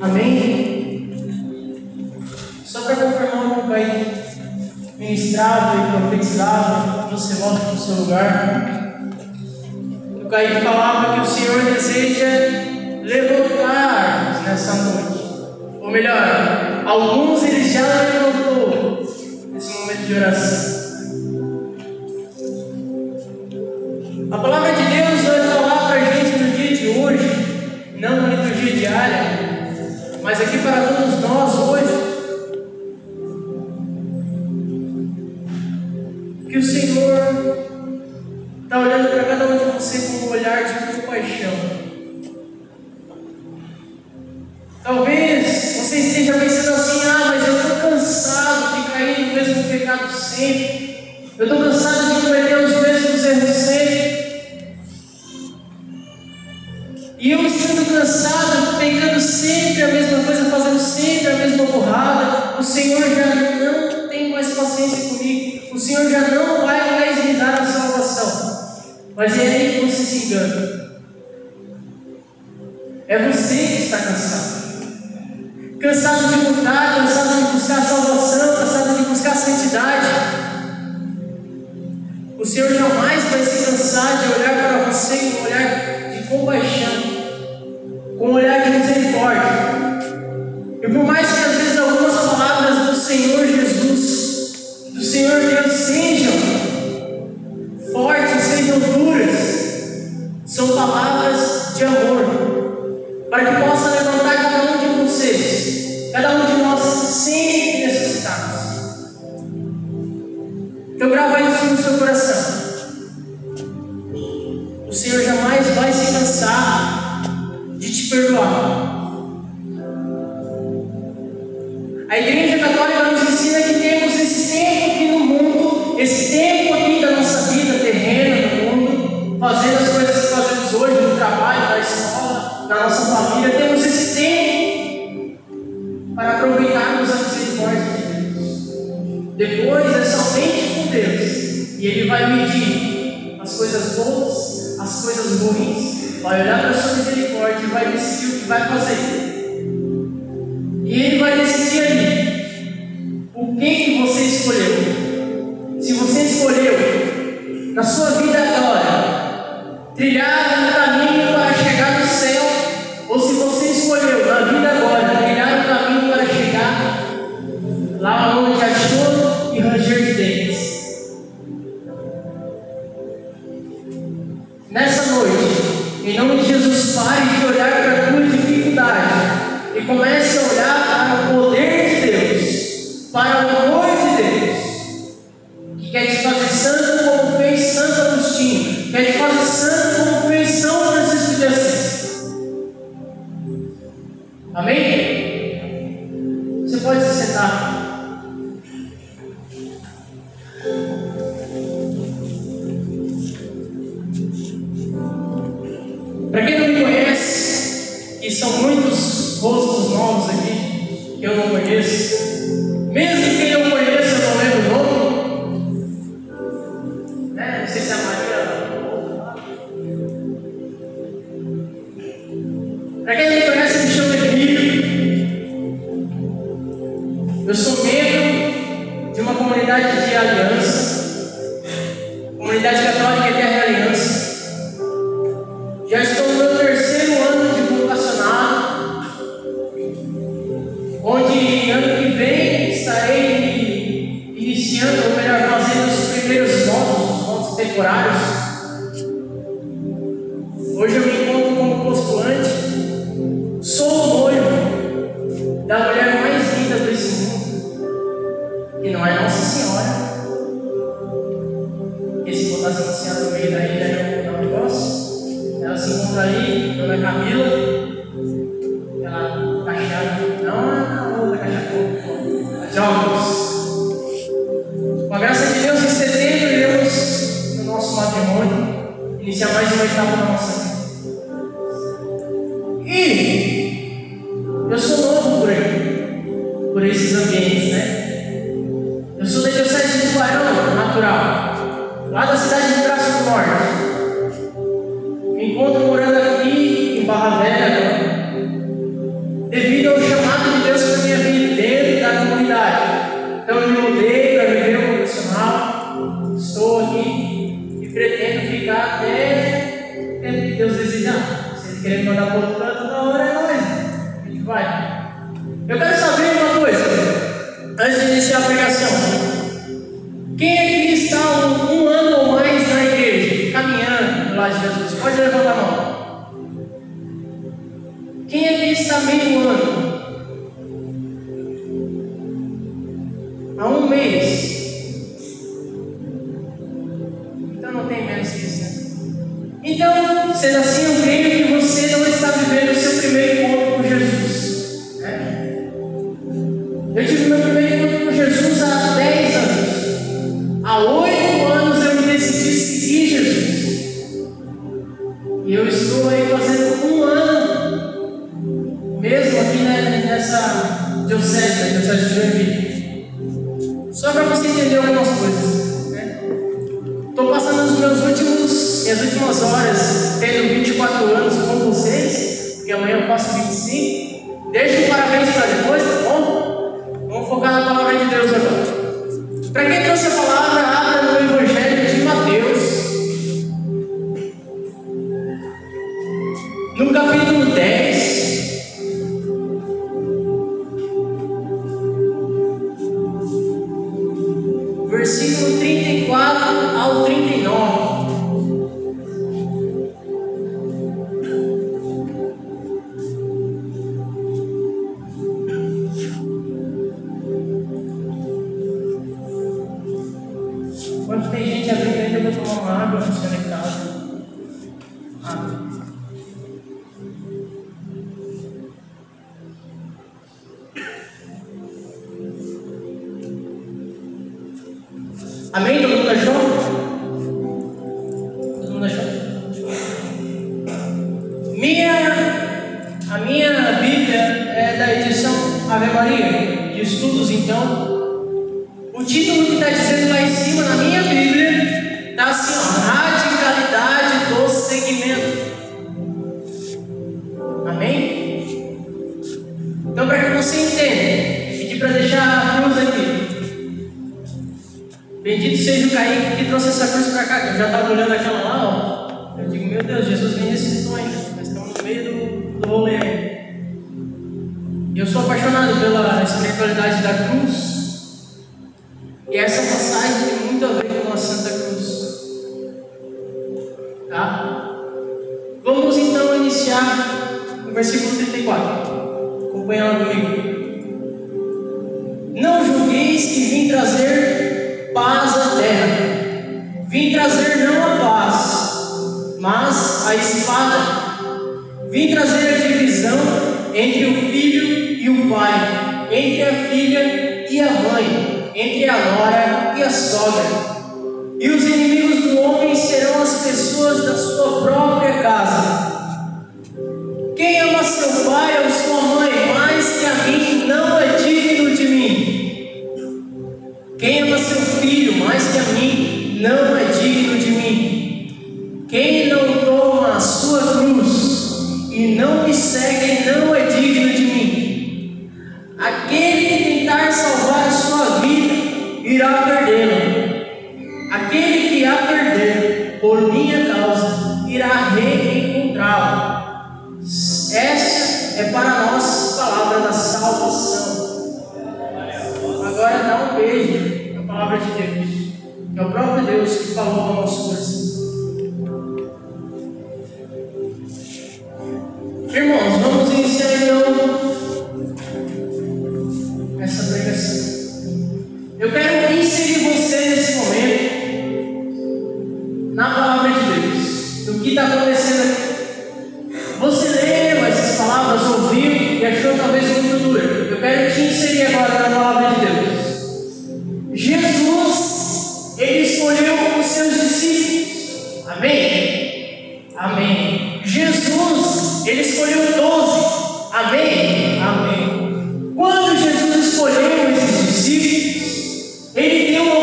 Amém? Só para confirmar o que o Pai ministrava e profetizava, você volta para o seu lugar. O Caí falava que o Senhor deseja levantar nessa noite. Ou melhor, alguns ele já levantou nesse momento de oração. A palavra mas aqui para todos nós hoje, E eu estando cansado, pecando sempre a mesma coisa, fazendo sempre a mesma borrada, o Senhor já não tem mais paciência comigo, o Senhor já não vai mais me dar a salvação. Mas é aí que você se engana. É você que está cansado. Cansado de lutar, cansado de buscar salvação, cansado de buscar santidade. O Senhor jamais vai se cansar de olhar para você com um olhar de compaixão com um olhar de misericórdia. E por mais que às vezes algumas palavras do Senhor Jesus, do Senhor Deus sejam fortes, sejam duras, são palavras de amor, para que possa levantar cada um de vocês, cada um de nós sempre necessitados. Então grava isso no seu coração. O Senhor jamais vai se cansar perdoar. A Igreja Católica nos ensina que temos esse tempo aqui no mundo, esse tempo aqui da nossa vida terrena no mundo, fazendo as coisas que fazemos hoje no trabalho, na escola, na nossa família, temos esse tempo para aproveitarmos a misericórdia de Deus. Depois é somente com Deus, e Ele vai medir as coisas boas, as coisas ruins, vai olhar para a sua misericórdia e vai decidir o que vai fazer. E Ele vai decidir ali o que, que você escolheu. Se você escolheu na sua vida agora trilhar um caminho para chegar no céu, ou se você escolheu na vida agora trilhar um caminho para chegar lá onde há choro e ranger de dentes. Nessa em nome de Jesus, pare de olhar para a tua dificuldade e comece a olhar comunidade católica Eterna Aliança. Já estou no meu terceiro ano de vocacionado, onde ano que vem estarei iniciando, ou melhor, fazendo os primeiros votos, os votos temporários. Natural, lá da cidade de Braço do Norte. Me encontro morando aqui em Barra Velha. Eu sou apaixonado pela espiritualidade da cruz. E essa passagem tem muito a ver com a Santa Cruz. Tá? Vamos então iniciar o versículo 34. Acompanha lá comigo. Não julgueis que vim trazer paz à terra. Vim trazer não a paz, mas a espada. entre a nora e a sogra. E os inimigos do homem serão as pessoas da sua própria casa. Quem ama seu pai ou sua mãe mais que a mim não é digno de mim. Quem ama seu filho mais que a mim não é digno de mim. Quem não toma a sua cruz e não me segue não é digno de mim. Aquele que tentar salvar a sua vida irá perdê-la. Aquele que a perder por minha causa irá reencontrá-la. Essa é para nós a palavra da salvação. Agora dá um beijo na palavra de Deus. É o próprio Deus que falou ao nosso coração. Jesus, ele escolheu doze. Amém? Amém. Quando Jesus escolheu esses discípulos, ele deu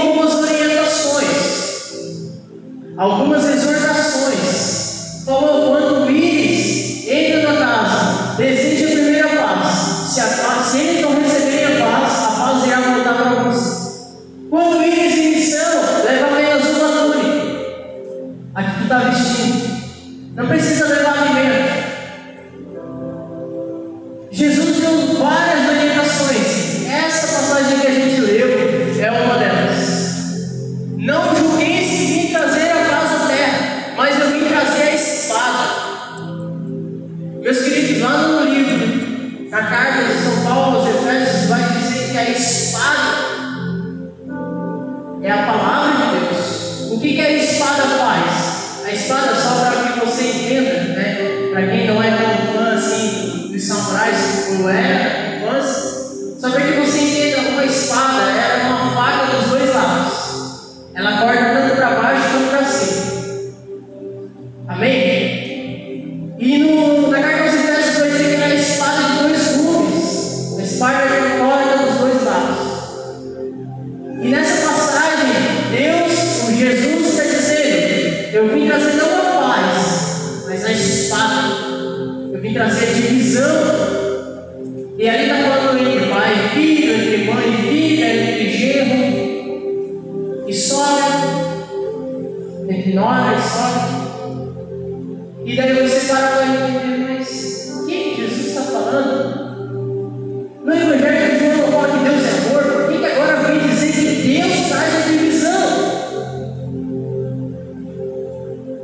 samurais, como era.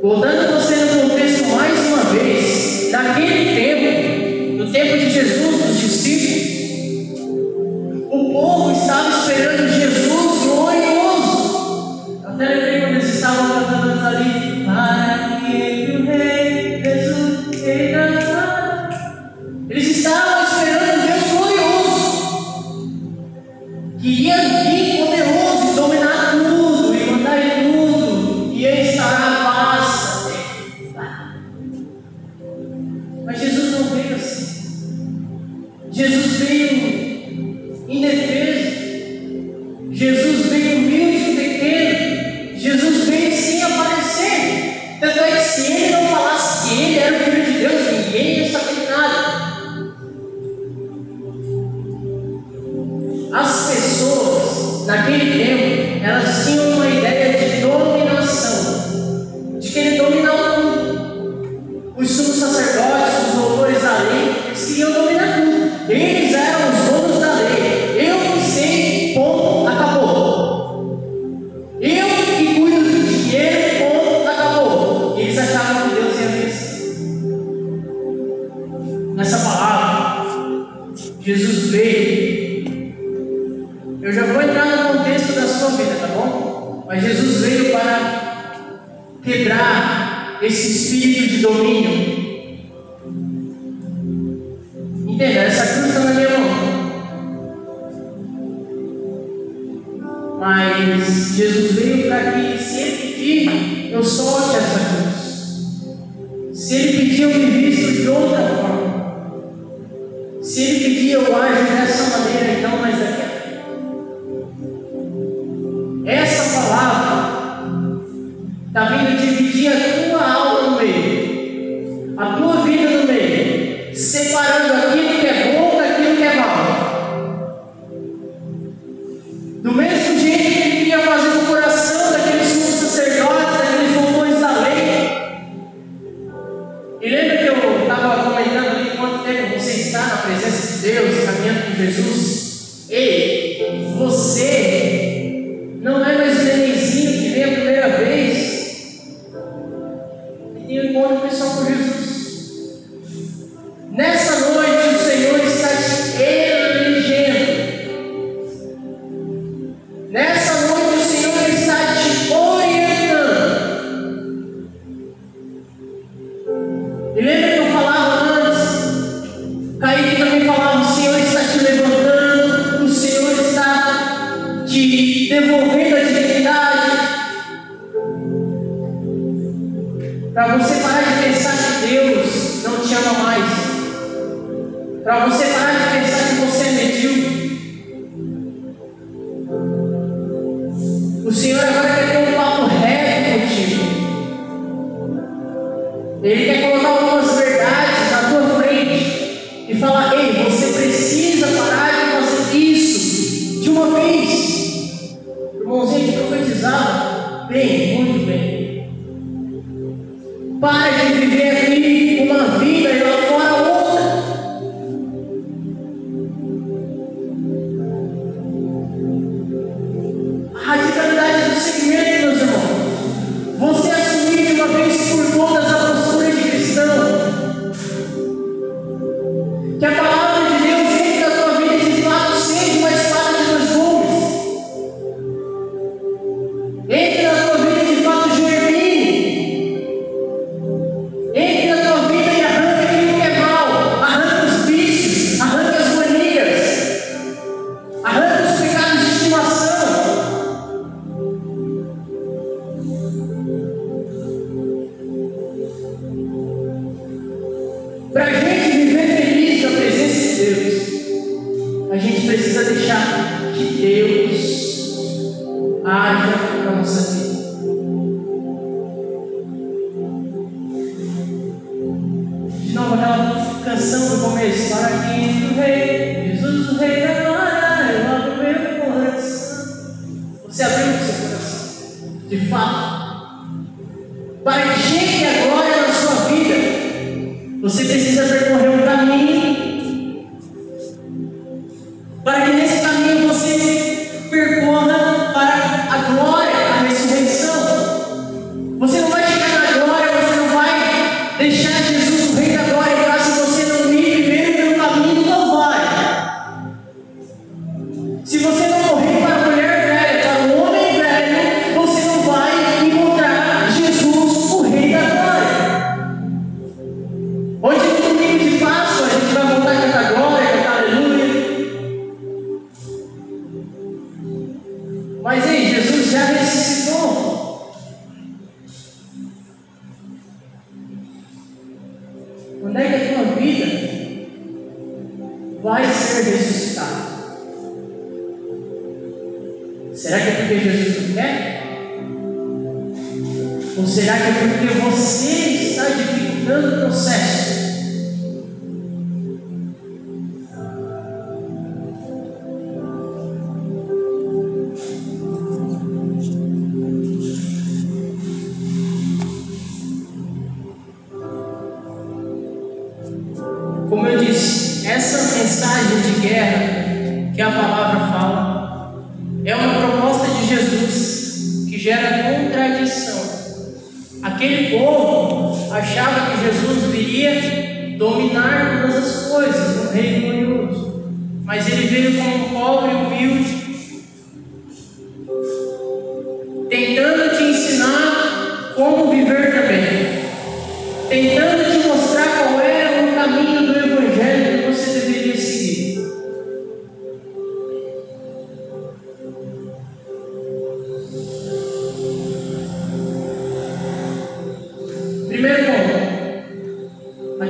Voltando você no contexto mais uma vez, naquele tempo, no tempo de Jesus, dos discípulos, Essa palavra está vindo dividir a tua devolvendo a dignidade, para você parar de pensar que Deus não te ama mais, para você parar de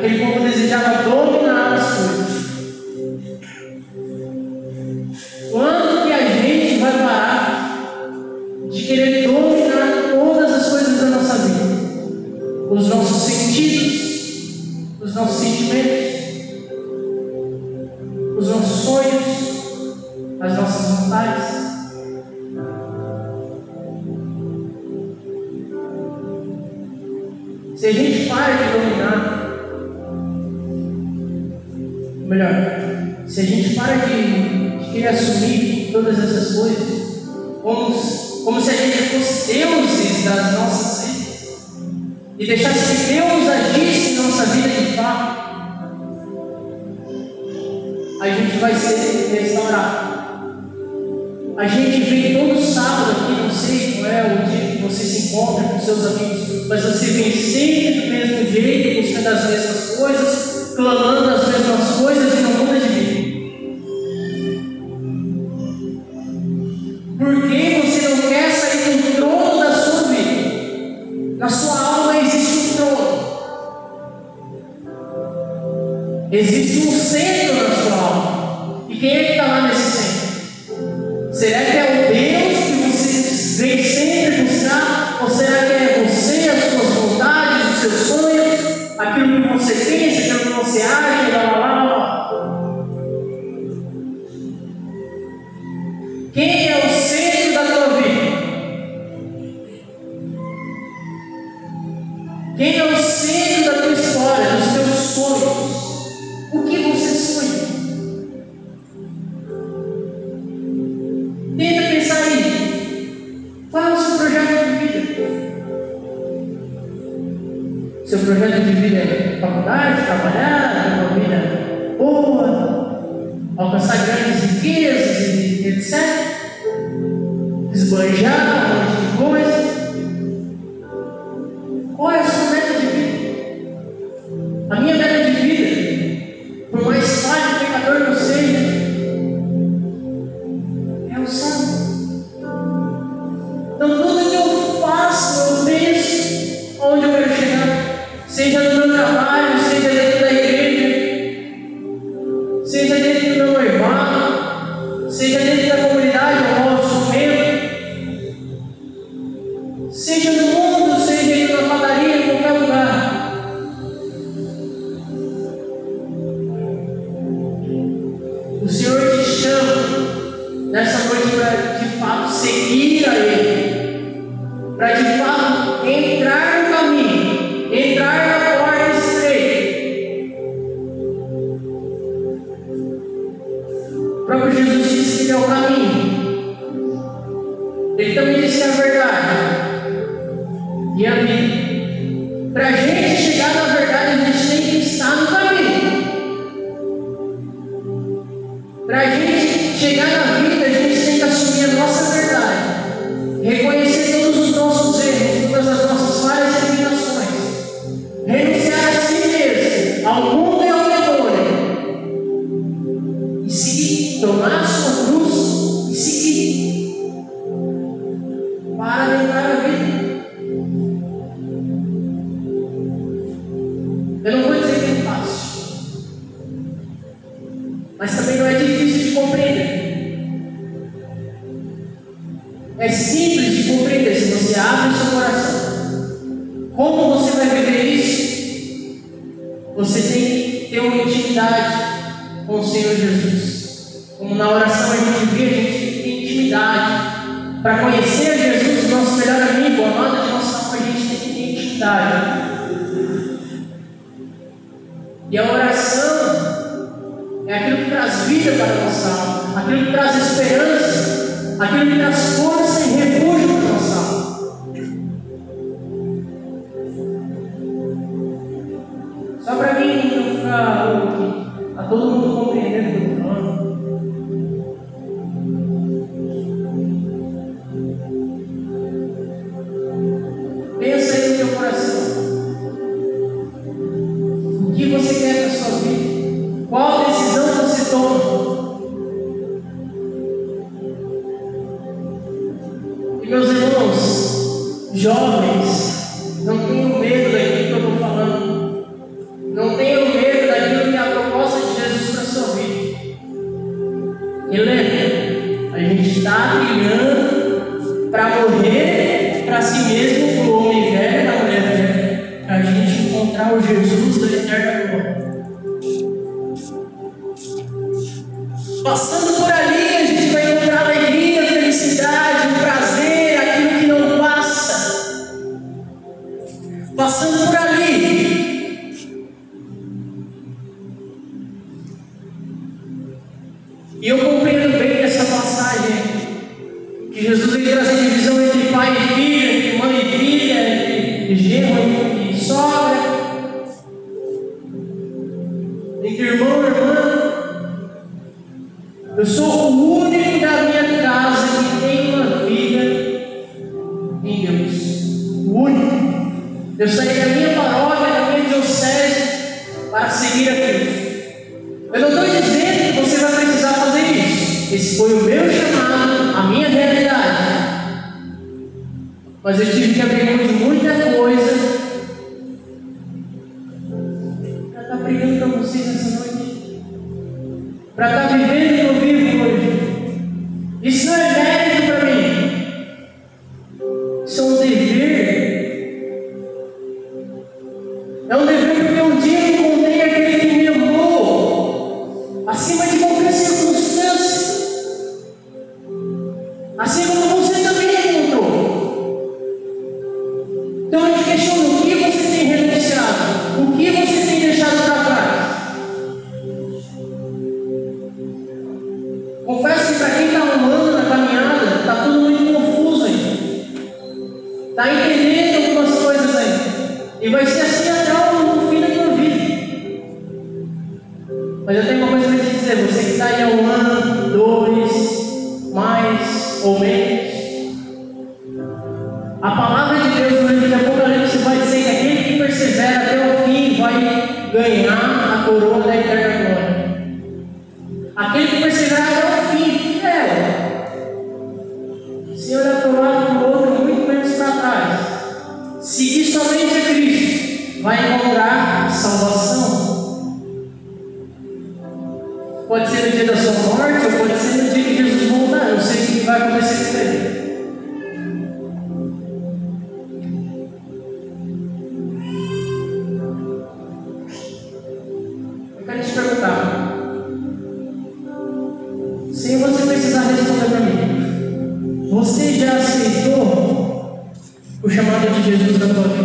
ele, como desejava dominar os vivem sempre do mesmo jeito, buscando as mesmas coisas, clamando as mesmas coisas e não seu projeto de vida é faculdade, trabalhar, ter uma vida boa, alcançar grandes riquezas e etc. Esbanjar para de fato entrar no caminho, entrar na porta estreita. O próprio Jesus disse que é o caminho, ele também disse a verdade. É simples de compreender se você abre o seu coração. Como você vai viver isso? Você tem que ter uma intimidade com o Senhor Jesus. Como na oração a gente vê, a gente tem intimidade. Para conhecer Jesus, nosso melhor amigo, amado de nossa alma, a gente tem que ter intimidade. E a oração é aquilo que traz vida para a nossa alma, aquilo que traz esperança, aquilo que traz força Meus irmãos, jovens, Eu sou o único da minha casa que tem uma vida em Deus. O único. Eu saí da minha paróquia, da minha diocese, para seguir a Cristo. Eu não estou dizendo que você vai precisar fazer isso. Esse foi o meu chamado, a minha realidade. Mas eu tive que Pues si así Eu quero te perguntar. Sem você precisar responder para mim. Você já aceitou o chamado de Jesus na tua vida?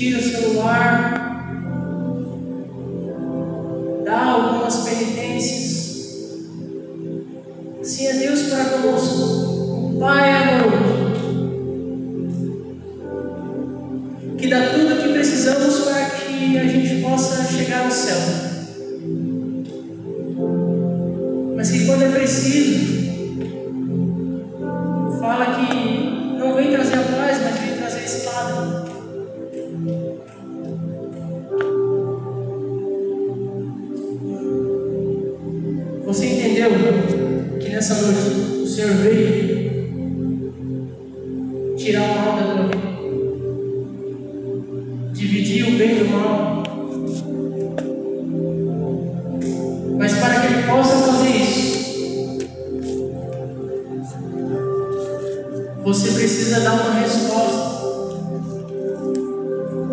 Jesus us to the resposta.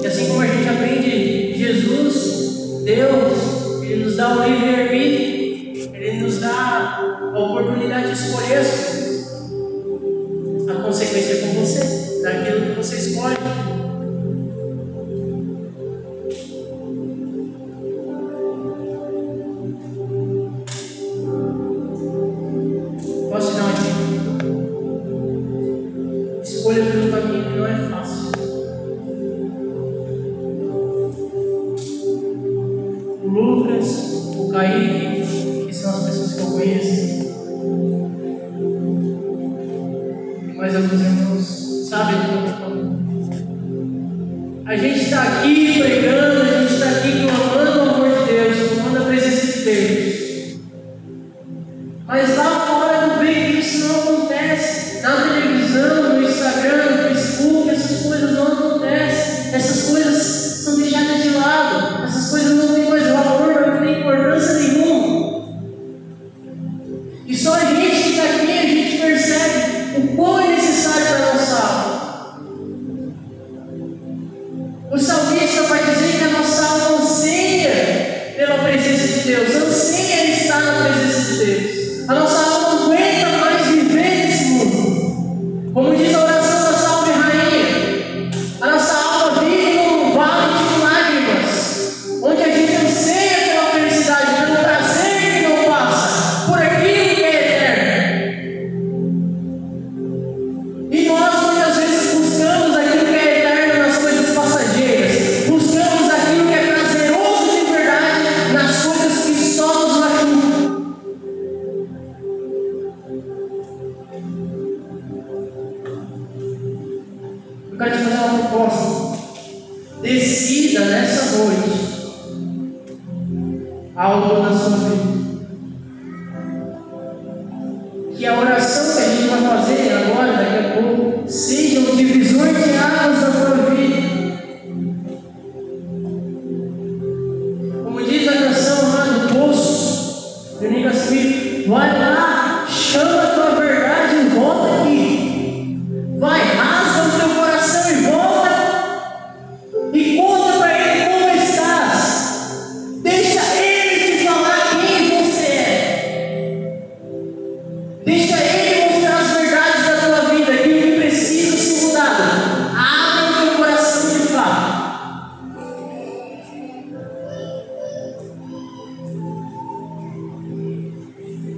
E assim como a gente aprende Jesus, Deus, Ele nos dá o livre-arbítrio, Ele nos dá a oportunidade de escolher. A consequência é com você, daquilo que você escolhe. televisão Eu quero te fazer uma proposta. Decida nessa noite algo na sua